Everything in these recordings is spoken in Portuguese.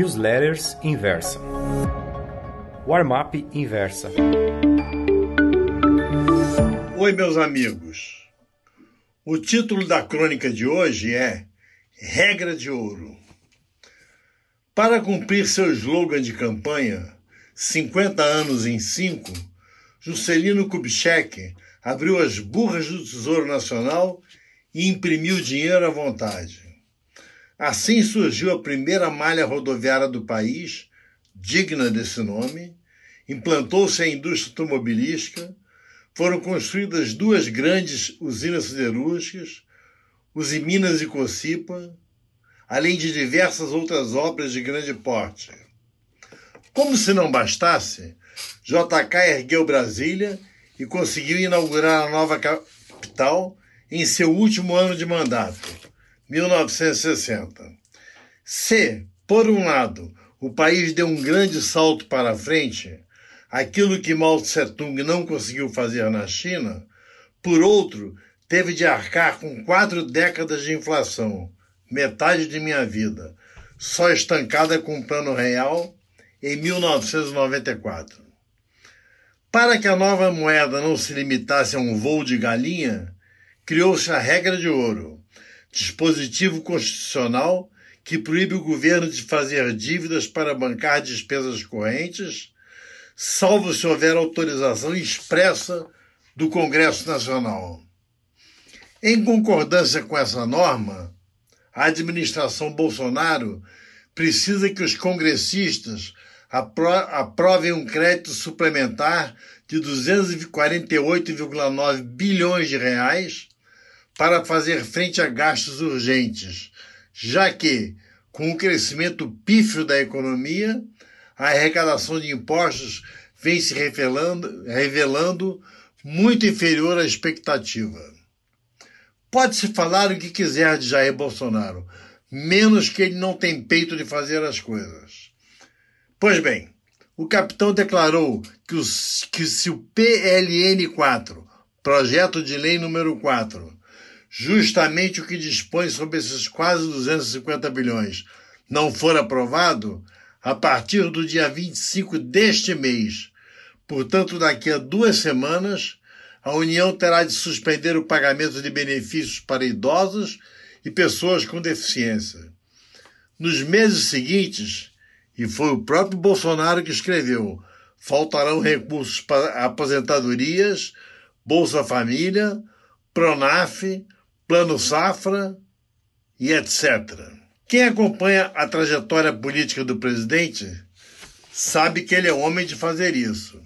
Newsletters Inversa. Warmup Inversa. Oi, meus amigos. O título da crônica de hoje é Regra de Ouro. Para cumprir seu slogan de campanha, 50 anos em 5, Juscelino Kubitschek abriu as burras do Tesouro Nacional e imprimiu dinheiro à vontade. Assim surgiu a primeira malha rodoviária do país, digna desse nome, implantou-se a indústria automobilística, foram construídas duas grandes usinas siderúrgicas, Usiminas e Cocipa, além de diversas outras obras de grande porte. Como se não bastasse, JK ergueu Brasília e conseguiu inaugurar a nova capital em seu último ano de mandato, 1960. Se, por um lado, o país deu um grande salto para a frente, aquilo que Mao Tse-tung não conseguiu fazer na China, por outro, teve de arcar com quatro décadas de inflação, metade de minha vida, só estancada com o plano real em 1994. Para que a nova moeda não se limitasse a um voo de galinha, criou-se a regra de ouro, dispositivo constitucional que proíbe o governo de fazer dívidas para bancar despesas correntes, salvo se houver autorização expressa do Congresso Nacional. Em concordância com essa norma, a administração Bolsonaro precisa que os congressistas aprovem um crédito suplementar de 248,9 bilhões de reais para fazer frente a gastos urgentes, já que, com o crescimento pífio da economia, a arrecadação de impostos vem se revelando, revelando muito inferior à expectativa. Pode-se falar o que quiser de Jair Bolsonaro, menos que ele não tem peito de fazer as coisas. Pois bem, o capitão declarou que, os, que se o PLN 4, projeto de lei número 4, justamente o que dispõe sobre esses quase 250 bilhões, não for aprovado, a partir do dia 25 deste mês, portanto, daqui a duas semanas, a União terá de suspender o pagamento de benefícios para idosos e pessoas com deficiência. Nos meses seguintes, e foi o próprio Bolsonaro que escreveu, faltarão recursos para aposentadorias, Bolsa Família, Pronaf, Plano Safra e etc. Quem acompanha a trajetória política do presidente sabe que ele é homem de fazer isso.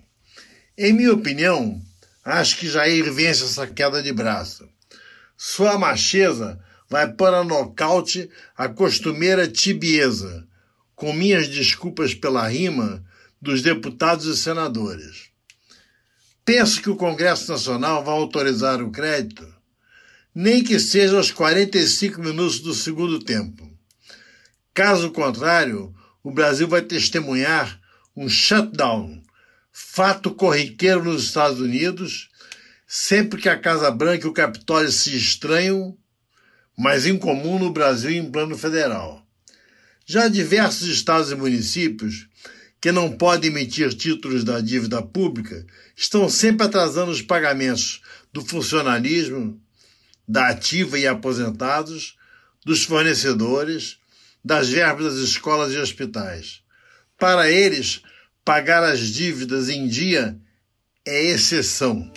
Em minha opinião, acho que Jair vence essa queda de braço. Sua macheza vai pôr a nocaute a costumeira tibieza, com minhas desculpas pela rima, dos deputados e senadores. Penso que o Congresso Nacional vai autorizar o crédito nem que seja aos 45 minutos do segundo tempo. Caso contrário, o Brasil vai testemunhar um shutdown, fato corriqueiro nos Estados Unidos, sempre que a Casa Branca e o Capitólio se estranham, mas incomum no Brasil em plano federal. Já diversos estados e municípios que não podem emitir títulos da dívida pública estão sempre atrasando os pagamentos do funcionalismo, da ativa e aposentados, dos fornecedores, das verbas das escolas e hospitais. Para eles, pagar as dívidas em dia é exceção.